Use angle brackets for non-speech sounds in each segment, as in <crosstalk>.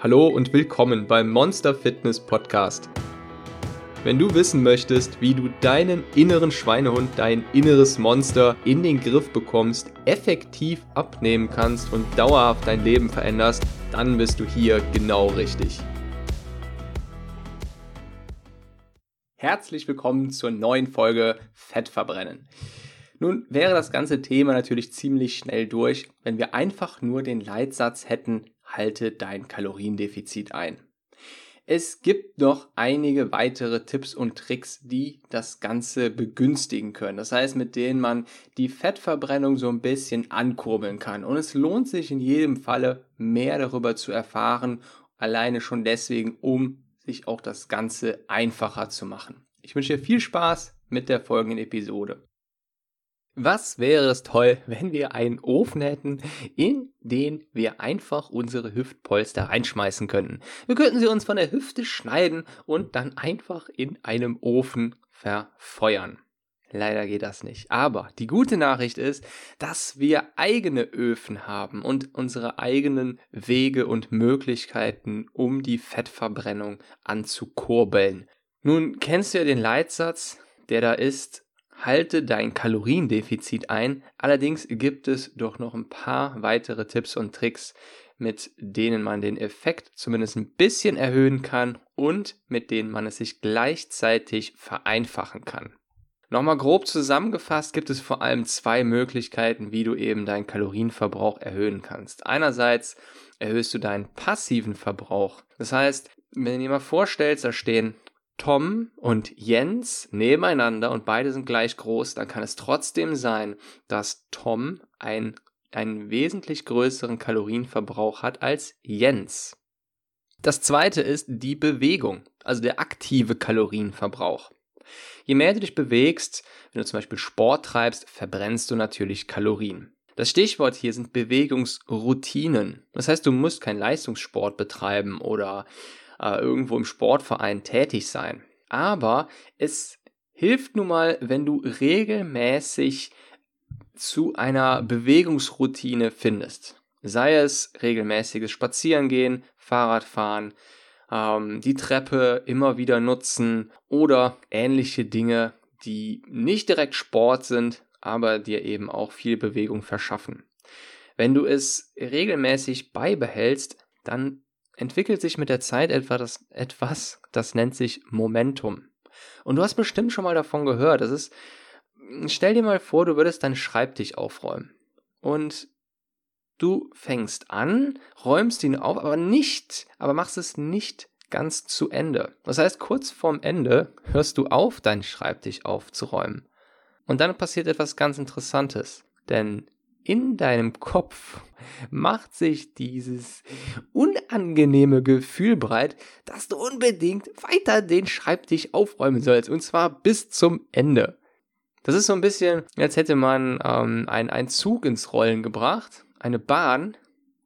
Hallo und willkommen beim Monster Fitness Podcast. Wenn du wissen möchtest, wie du deinen inneren Schweinehund, dein inneres Monster in den Griff bekommst, effektiv abnehmen kannst und dauerhaft dein Leben veränderst, dann bist du hier genau richtig. Herzlich willkommen zur neuen Folge Fettverbrennen. Nun wäre das ganze Thema natürlich ziemlich schnell durch, wenn wir einfach nur den Leitsatz hätten, halte dein Kaloriendefizit ein. Es gibt noch einige weitere Tipps und Tricks, die das Ganze begünstigen können. Das heißt, mit denen man die Fettverbrennung so ein bisschen ankurbeln kann. Und es lohnt sich in jedem Falle mehr darüber zu erfahren, alleine schon deswegen, um sich auch das Ganze einfacher zu machen. Ich wünsche dir viel Spaß mit der folgenden Episode. Was wäre es toll, wenn wir einen Ofen hätten, in den wir einfach unsere Hüftpolster reinschmeißen könnten. Wir könnten sie uns von der Hüfte schneiden und dann einfach in einem Ofen verfeuern. Leider geht das nicht. Aber die gute Nachricht ist, dass wir eigene Öfen haben und unsere eigenen Wege und Möglichkeiten, um die Fettverbrennung anzukurbeln. Nun kennst du ja den Leitsatz, der da ist, halte dein Kaloriendefizit ein. Allerdings gibt es doch noch ein paar weitere Tipps und Tricks, mit denen man den Effekt zumindest ein bisschen erhöhen kann und mit denen man es sich gleichzeitig vereinfachen kann. Nochmal grob zusammengefasst gibt es vor allem zwei Möglichkeiten, wie du eben deinen Kalorienverbrauch erhöhen kannst. Einerseits erhöhst du deinen passiven Verbrauch. Das heißt, wenn du dir mal vorstellst, da stehen Tom und Jens nebeneinander und beide sind gleich groß, dann kann es trotzdem sein, dass Tom ein, einen wesentlich größeren Kalorienverbrauch hat als Jens. Das zweite ist die Bewegung, also der aktive Kalorienverbrauch. Je mehr du dich bewegst, wenn du zum Beispiel Sport treibst, verbrennst du natürlich Kalorien. Das Stichwort hier sind Bewegungsroutinen. Das heißt, du musst keinen Leistungssport betreiben oder äh, irgendwo im Sportverein tätig sein. Aber es hilft nun mal, wenn du regelmäßig zu einer Bewegungsroutine findest. Sei es regelmäßiges Spazierengehen, Fahrradfahren, ähm, die Treppe immer wieder nutzen oder ähnliche Dinge, die nicht direkt Sport sind, aber dir eben auch viel Bewegung verschaffen. Wenn du es regelmäßig beibehältst, dann entwickelt sich mit der Zeit etwas, etwas, das nennt sich Momentum. Und du hast bestimmt schon mal davon gehört. Das ist, stell dir mal vor, du würdest deinen Schreibtisch aufräumen. Und du fängst an, räumst ihn auf, aber nicht, aber machst es nicht ganz zu Ende. Das heißt, kurz vorm Ende hörst du auf, deinen Schreibtisch aufzuräumen. Und dann passiert etwas ganz Interessantes. Denn in deinem Kopf macht sich dieses unangenehme Gefühl breit, dass du unbedingt weiter den Schreibtisch aufräumen sollst. Und zwar bis zum Ende. Das ist so ein bisschen, als hätte man ähm, einen Zug ins Rollen gebracht, eine Bahn,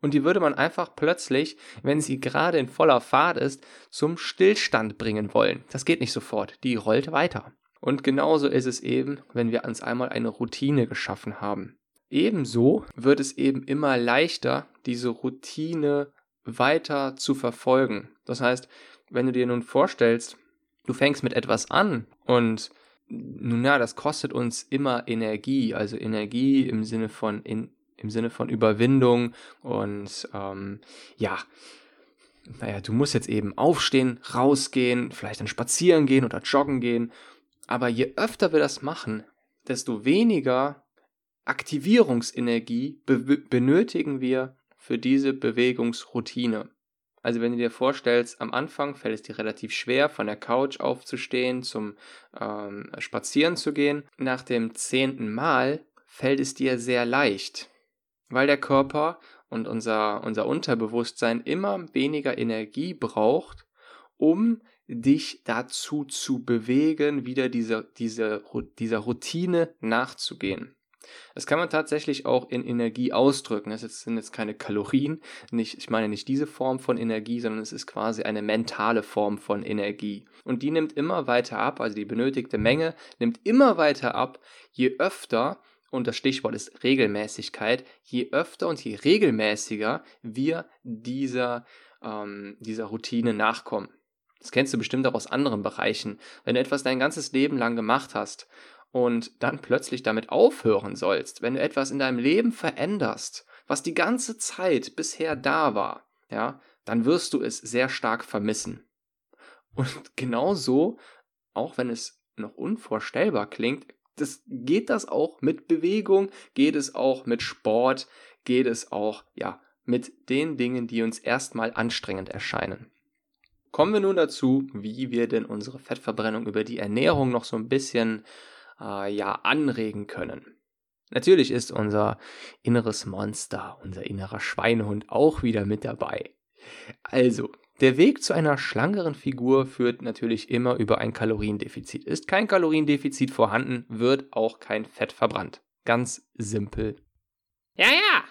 und die würde man einfach plötzlich, wenn sie gerade in voller Fahrt ist, zum Stillstand bringen wollen. Das geht nicht sofort, die rollt weiter. Und genauso ist es eben, wenn wir uns einmal eine Routine geschaffen haben. Ebenso wird es eben immer leichter, diese Routine weiter zu verfolgen. Das heißt, wenn du dir nun vorstellst, du fängst mit etwas an und nun ja, das kostet uns immer Energie, also Energie im Sinne von in, im Sinne von Überwindung und ähm, ja, naja, du musst jetzt eben aufstehen, rausgehen, vielleicht dann spazieren gehen oder joggen gehen. Aber je öfter wir das machen, desto weniger Aktivierungsenergie be benötigen wir für diese Bewegungsroutine. Also wenn du dir vorstellst, am Anfang fällt es dir relativ schwer, von der Couch aufzustehen, zum ähm, Spazieren zu gehen. Nach dem zehnten Mal fällt es dir sehr leicht, weil der Körper und unser, unser Unterbewusstsein immer weniger Energie braucht, um dich dazu zu bewegen, wieder dieser, dieser, dieser Routine nachzugehen. Das kann man tatsächlich auch in Energie ausdrücken. Das sind jetzt keine Kalorien. Nicht, ich meine nicht diese Form von Energie, sondern es ist quasi eine mentale Form von Energie. Und die nimmt immer weiter ab, also die benötigte Menge nimmt immer weiter ab, je öfter und das Stichwort ist Regelmäßigkeit, je öfter und je regelmäßiger wir dieser, ähm, dieser Routine nachkommen. Das kennst du bestimmt auch aus anderen Bereichen. Wenn du etwas dein ganzes Leben lang gemacht hast und dann plötzlich damit aufhören sollst, wenn du etwas in deinem Leben veränderst, was die ganze Zeit bisher da war, ja, dann wirst du es sehr stark vermissen. Und <laughs> genauso, auch wenn es noch unvorstellbar klingt, das, geht das auch mit Bewegung, geht es auch mit Sport, geht es auch, ja, mit den Dingen, die uns erstmal anstrengend erscheinen. Kommen wir nun dazu, wie wir denn unsere Fettverbrennung über die Ernährung noch so ein bisschen äh, ja, anregen können. Natürlich ist unser inneres Monster, unser innerer Schweinehund auch wieder mit dabei. Also, der Weg zu einer schlankeren Figur führt natürlich immer über ein Kaloriendefizit. Ist kein Kaloriendefizit vorhanden, wird auch kein Fett verbrannt. Ganz simpel. Ja, ja,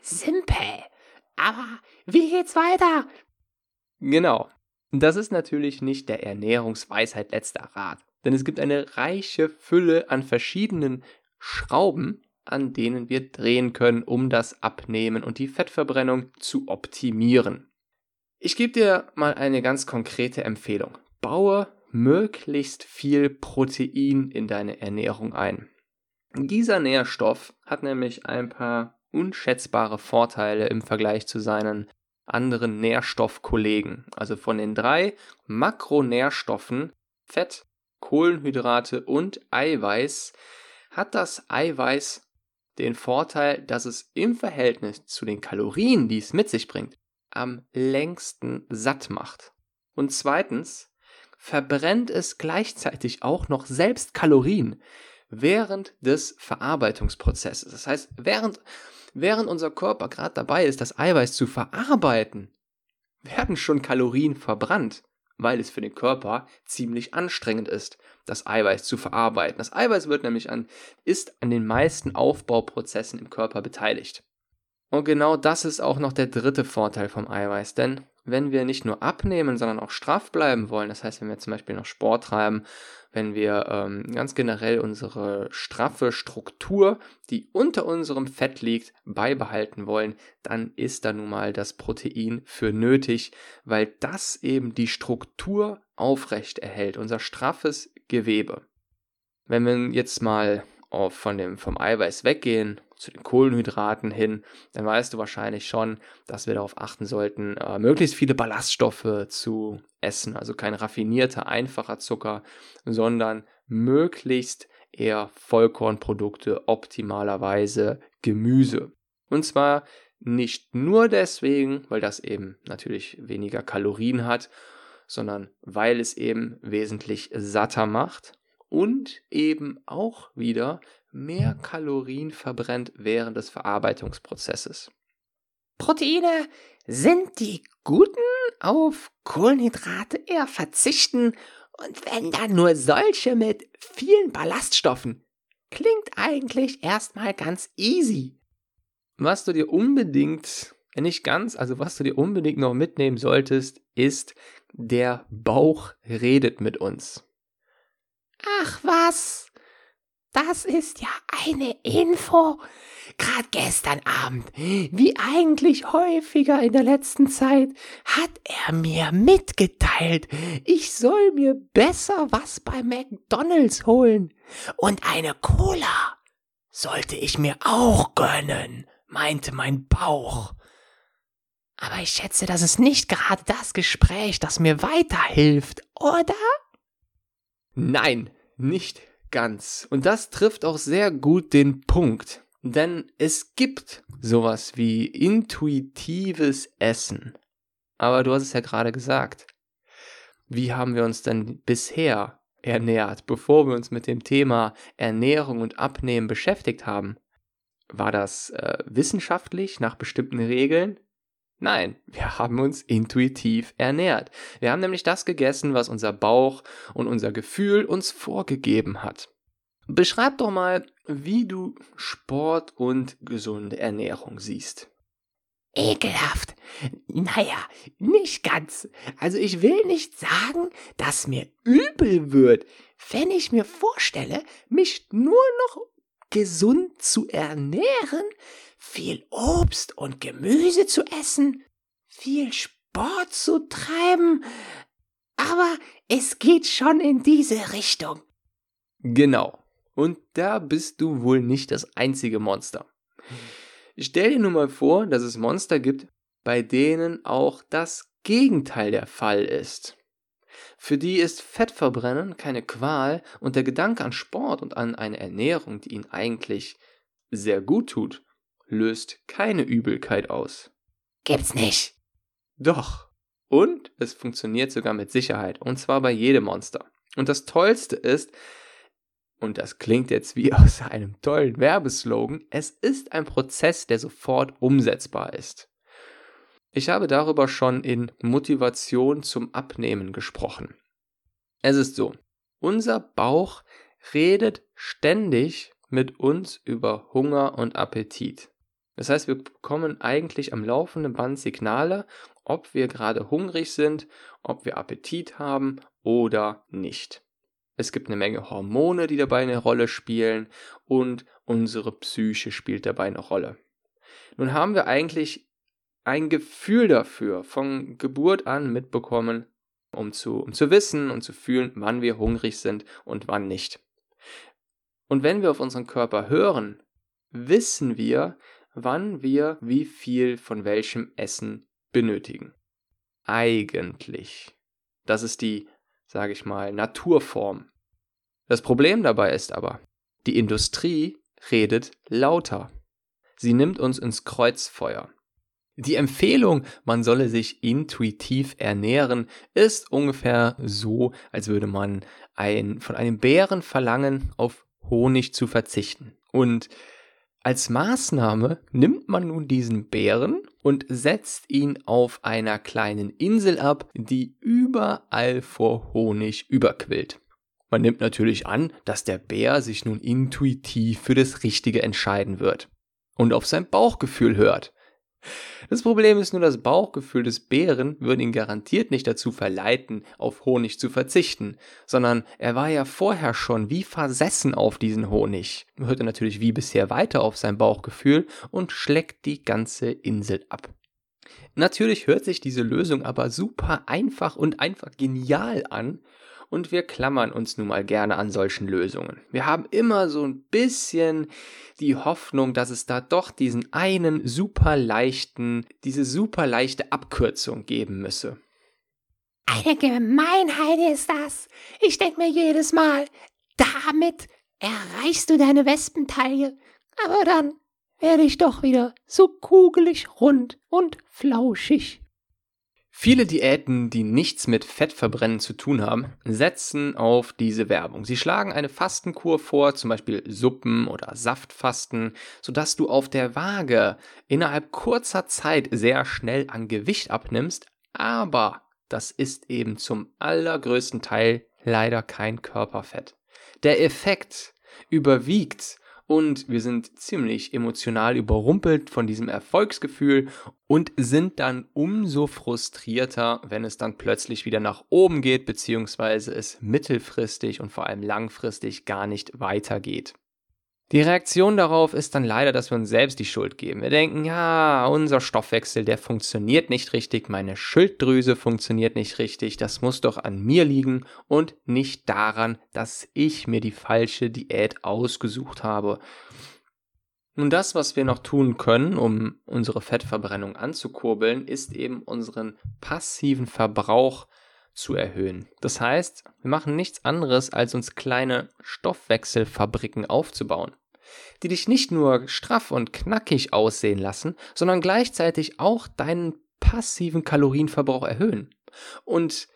simpel. Aber wie geht's weiter? Genau. Das ist natürlich nicht der Ernährungsweisheit letzter Rat, denn es gibt eine reiche Fülle an verschiedenen Schrauben, an denen wir drehen können, um das Abnehmen und die Fettverbrennung zu optimieren. Ich gebe dir mal eine ganz konkrete Empfehlung. Baue möglichst viel Protein in deine Ernährung ein. Dieser Nährstoff hat nämlich ein paar unschätzbare Vorteile im Vergleich zu seinen anderen Nährstoffkollegen. Also von den drei Makronährstoffen Fett, Kohlenhydrate und Eiweiß hat das Eiweiß den Vorteil, dass es im Verhältnis zu den Kalorien, die es mit sich bringt, am längsten satt macht. Und zweitens verbrennt es gleichzeitig auch noch selbst Kalorien während des Verarbeitungsprozesses. Das heißt, während, während unser Körper gerade dabei ist, das Eiweiß zu verarbeiten, werden schon Kalorien verbrannt, weil es für den Körper ziemlich anstrengend ist, das Eiweiß zu verarbeiten. Das Eiweiß wird nämlich an, ist an den meisten Aufbauprozessen im Körper beteiligt. Und genau das ist auch noch der dritte Vorteil vom Eiweiß, denn wenn wir nicht nur abnehmen, sondern auch straff bleiben wollen, das heißt, wenn wir zum Beispiel noch Sport treiben, wenn wir ähm, ganz generell unsere straffe Struktur, die unter unserem Fett liegt, beibehalten wollen, dann ist da nun mal das Protein für nötig, weil das eben die Struktur aufrecht erhält, unser straffes Gewebe. Wenn wir jetzt mal auf, von dem, vom Eiweiß weggehen zu den Kohlenhydraten hin, dann weißt du wahrscheinlich schon, dass wir darauf achten sollten, äh, möglichst viele Ballaststoffe zu essen. Also kein raffinierter, einfacher Zucker, sondern möglichst eher Vollkornprodukte, optimalerweise Gemüse. Und zwar nicht nur deswegen, weil das eben natürlich weniger Kalorien hat, sondern weil es eben wesentlich satter macht und eben auch wieder mehr Kalorien verbrennt während des Verarbeitungsprozesses. Proteine sind die guten auf Kohlenhydrate eher verzichten und wenn dann nur solche mit vielen Ballaststoffen. Klingt eigentlich erstmal ganz easy. Was du dir unbedingt, nicht ganz, also was du dir unbedingt noch mitnehmen solltest, ist, der Bauch redet mit uns. Ach was, das ist ja eine Info. Gerade gestern Abend, wie eigentlich häufiger in der letzten Zeit, hat er mir mitgeteilt, ich soll mir besser was bei McDonald's holen. Und eine Cola sollte ich mir auch gönnen, meinte mein Bauch. Aber ich schätze, das ist nicht gerade das Gespräch, das mir weiterhilft, oder? Nein, nicht ganz. Und das trifft auch sehr gut den Punkt. Denn es gibt sowas wie intuitives Essen. Aber du hast es ja gerade gesagt. Wie haben wir uns denn bisher ernährt, bevor wir uns mit dem Thema Ernährung und Abnehmen beschäftigt haben? War das äh, wissenschaftlich nach bestimmten Regeln? Nein, wir haben uns intuitiv ernährt. Wir haben nämlich das gegessen, was unser Bauch und unser Gefühl uns vorgegeben hat. Beschreib doch mal, wie du Sport und gesunde Ernährung siehst. Ekelhaft. Naja, nicht ganz. Also ich will nicht sagen, dass mir übel wird, wenn ich mir vorstelle, mich nur noch gesund zu ernähren, viel Obst und Gemüse zu essen, viel Sport zu treiben, aber es geht schon in diese Richtung. Genau. Und da bist du wohl nicht das einzige Monster. Stell dir nur mal vor, dass es Monster gibt, bei denen auch das Gegenteil der Fall ist. Für die ist Fettverbrennen keine Qual und der Gedanke an Sport und an eine Ernährung, die ihnen eigentlich sehr gut tut, löst keine Übelkeit aus. Gibt's nicht. Doch. Und es funktioniert sogar mit Sicherheit. Und zwar bei jedem Monster. Und das Tollste ist, und das klingt jetzt wie <laughs> aus einem tollen Werbeslogan, es ist ein Prozess, der sofort umsetzbar ist. Ich habe darüber schon in Motivation zum Abnehmen gesprochen. Es ist so, unser Bauch redet ständig mit uns über Hunger und Appetit. Das heißt, wir bekommen eigentlich am laufenden Band Signale, ob wir gerade hungrig sind, ob wir Appetit haben oder nicht. Es gibt eine Menge Hormone, die dabei eine Rolle spielen und unsere Psyche spielt dabei eine Rolle. Nun haben wir eigentlich ein Gefühl dafür von Geburt an mitbekommen, um zu, um zu wissen und zu fühlen, wann wir hungrig sind und wann nicht. Und wenn wir auf unseren Körper hören, wissen wir, wann wir wie viel von welchem Essen benötigen. Eigentlich. Das ist die, sage ich mal, Naturform. Das Problem dabei ist aber, die Industrie redet lauter. Sie nimmt uns ins Kreuzfeuer. Die Empfehlung, man solle sich intuitiv ernähren, ist ungefähr so, als würde man ein, von einem Bären verlangen, auf Honig zu verzichten. Und als Maßnahme nimmt man nun diesen Bären und setzt ihn auf einer kleinen Insel ab, die überall vor Honig überquillt. Man nimmt natürlich an, dass der Bär sich nun intuitiv für das Richtige entscheiden wird und auf sein Bauchgefühl hört. Das Problem ist nur, das Bauchgefühl des Bären würde ihn garantiert nicht dazu verleiten, auf Honig zu verzichten, sondern er war ja vorher schon wie versessen auf diesen Honig, hörte natürlich wie bisher weiter auf sein Bauchgefühl und schlägt die ganze Insel ab. Natürlich hört sich diese Lösung aber super einfach und einfach genial an und wir klammern uns nun mal gerne an solchen Lösungen. Wir haben immer so ein bisschen die Hoffnung, dass es da doch diesen einen super leichten, diese super leichte Abkürzung geben müsse. Eine Gemeinheit ist das. Ich denke mir jedes Mal, damit erreichst du deine Wespentaille. Aber dann werde ich doch wieder so kugelig rund und flauschig. Viele Diäten, die nichts mit Fettverbrennen zu tun haben, setzen auf diese Werbung. Sie schlagen eine Fastenkur vor, zum Beispiel Suppen oder Saftfasten, sodass du auf der Waage innerhalb kurzer Zeit sehr schnell an Gewicht abnimmst, aber das ist eben zum allergrößten Teil leider kein Körperfett. Der Effekt überwiegt und wir sind ziemlich emotional überrumpelt von diesem Erfolgsgefühl und sind dann umso frustrierter, wenn es dann plötzlich wieder nach oben geht, beziehungsweise es mittelfristig und vor allem langfristig gar nicht weitergeht. Die Reaktion darauf ist dann leider, dass wir uns selbst die Schuld geben. Wir denken, ja, unser Stoffwechsel, der funktioniert nicht richtig, meine Schilddrüse funktioniert nicht richtig, das muss doch an mir liegen und nicht daran, dass ich mir die falsche Diät ausgesucht habe. Nun, das, was wir noch tun können, um unsere Fettverbrennung anzukurbeln, ist eben unseren passiven Verbrauch zu erhöhen. Das heißt, wir machen nichts anderes, als uns kleine Stoffwechselfabriken aufzubauen, die dich nicht nur straff und knackig aussehen lassen, sondern gleichzeitig auch deinen passiven Kalorienverbrauch erhöhen. Und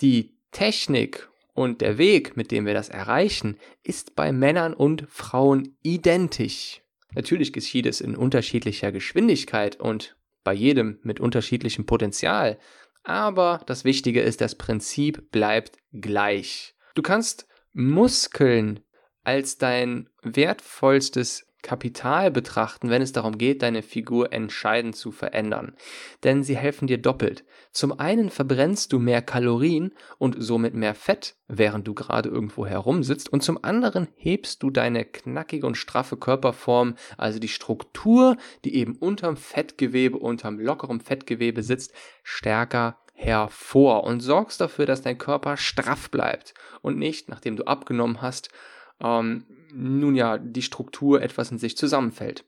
die Technik und der Weg, mit dem wir das erreichen, ist bei Männern und Frauen identisch. Natürlich geschieht es in unterschiedlicher Geschwindigkeit und bei jedem mit unterschiedlichem Potenzial, aber das Wichtige ist, das Prinzip bleibt gleich. Du kannst Muskeln als dein wertvollstes Kapital betrachten, wenn es darum geht, deine Figur entscheidend zu verändern. Denn sie helfen dir doppelt. Zum einen verbrennst du mehr Kalorien und somit mehr Fett, während du gerade irgendwo herumsitzt, und zum anderen hebst du deine knackige und straffe Körperform, also die Struktur, die eben unterm Fettgewebe, unterm lockeren Fettgewebe sitzt, stärker hervor und sorgst dafür, dass dein Körper straff bleibt und nicht, nachdem du abgenommen hast, ähm, nun ja, die Struktur etwas in sich zusammenfällt.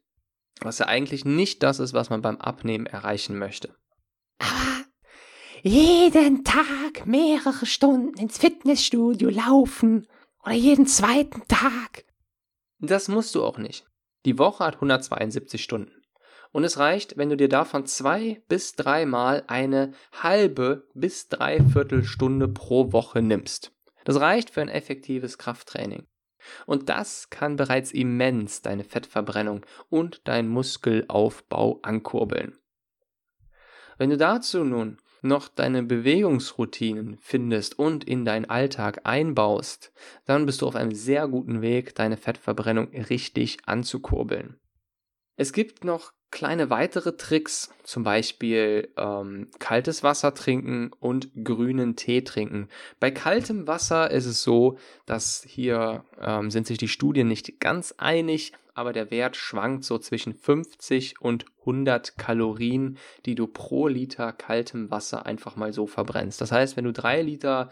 Was ja eigentlich nicht das ist, was man beim Abnehmen erreichen möchte. Aber jeden Tag mehrere Stunden ins Fitnessstudio laufen oder jeden zweiten Tag. Das musst du auch nicht. Die Woche hat 172 Stunden. Und es reicht, wenn du dir davon zwei bis dreimal eine halbe bis dreiviertel Stunde pro Woche nimmst. Das reicht für ein effektives Krafttraining. Und das kann bereits immens deine Fettverbrennung und deinen Muskelaufbau ankurbeln. Wenn du dazu nun noch deine Bewegungsroutinen findest und in deinen Alltag einbaust, dann bist du auf einem sehr guten Weg, deine Fettverbrennung richtig anzukurbeln. Es gibt noch kleine weitere Tricks, zum Beispiel ähm, kaltes Wasser trinken und grünen Tee trinken. Bei kaltem Wasser ist es so, dass hier ähm, sind sich die Studien nicht ganz einig, aber der Wert schwankt so zwischen 50 und 100 Kalorien, die du pro Liter kaltem Wasser einfach mal so verbrennst. Das heißt, wenn du drei Liter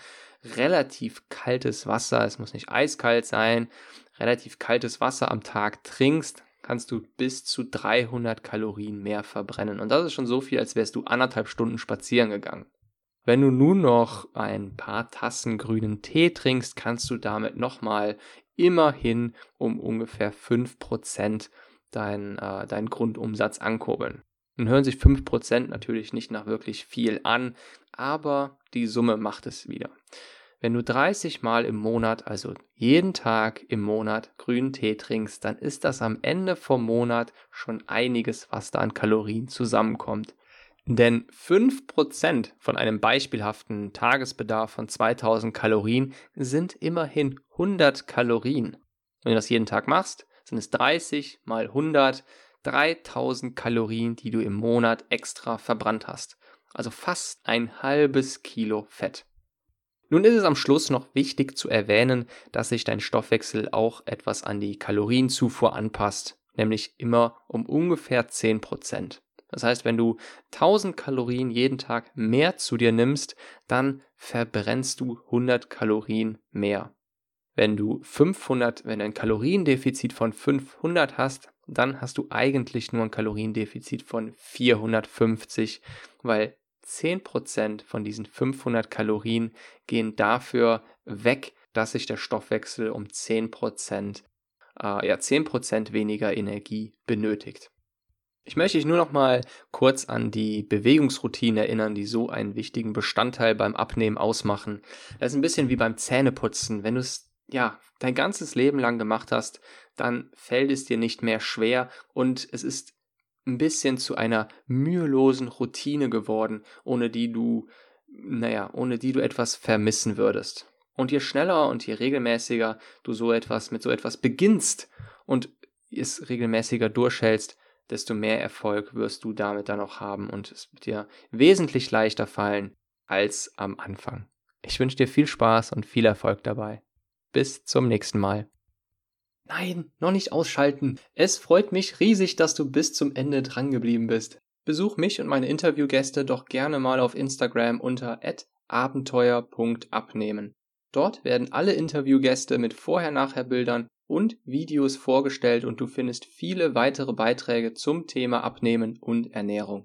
relativ kaltes Wasser, es muss nicht eiskalt sein, relativ kaltes Wasser am Tag trinkst, kannst du bis zu 300 Kalorien mehr verbrennen. Und das ist schon so viel, als wärst du anderthalb Stunden spazieren gegangen. Wenn du nun noch ein paar Tassen grünen Tee trinkst, kannst du damit nochmal immerhin um ungefähr 5% deinen äh, dein Grundumsatz ankurbeln. Nun hören sich 5% natürlich nicht nach wirklich viel an, aber die Summe macht es wieder. Wenn du 30 Mal im Monat, also jeden Tag im Monat grünen Tee trinkst, dann ist das am Ende vom Monat schon einiges, was da an Kalorien zusammenkommt. Denn 5% von einem beispielhaften Tagesbedarf von 2000 Kalorien sind immerhin 100 Kalorien. Wenn du das jeden Tag machst, sind es 30 mal 100, 3000 Kalorien, die du im Monat extra verbrannt hast. Also fast ein halbes Kilo Fett. Nun ist es am Schluss noch wichtig zu erwähnen, dass sich dein Stoffwechsel auch etwas an die Kalorienzufuhr anpasst, nämlich immer um ungefähr 10%. Das heißt, wenn du 1000 Kalorien jeden Tag mehr zu dir nimmst, dann verbrennst du 100 Kalorien mehr. Wenn du 500, wenn du ein Kaloriendefizit von 500 hast, dann hast du eigentlich nur ein Kaloriendefizit von 450, weil 10% von diesen 500 Kalorien gehen dafür weg, dass sich der Stoffwechsel um 10%, äh, ja, 10% weniger Energie benötigt. Ich möchte dich nur noch mal kurz an die Bewegungsroutinen erinnern, die so einen wichtigen Bestandteil beim Abnehmen ausmachen. Das ist ein bisschen wie beim Zähneputzen. Wenn du es ja dein ganzes Leben lang gemacht hast, dann fällt es dir nicht mehr schwer und es ist ein bisschen zu einer mühelosen Routine geworden, ohne die du, naja, ohne die du etwas vermissen würdest. Und je schneller und je regelmäßiger du so etwas mit so etwas beginnst und es regelmäßiger durchhältst, desto mehr Erfolg wirst du damit dann auch haben und es wird dir wesentlich leichter fallen als am Anfang. Ich wünsche dir viel Spaß und viel Erfolg dabei. Bis zum nächsten Mal. Nein, noch nicht ausschalten. Es freut mich riesig, dass du bis zum Ende drangeblieben bist. Besuch mich und meine Interviewgäste doch gerne mal auf Instagram unter abenteuer.abnehmen. Dort werden alle Interviewgäste mit Vorher-Nachher-Bildern und Videos vorgestellt und du findest viele weitere Beiträge zum Thema Abnehmen und Ernährung.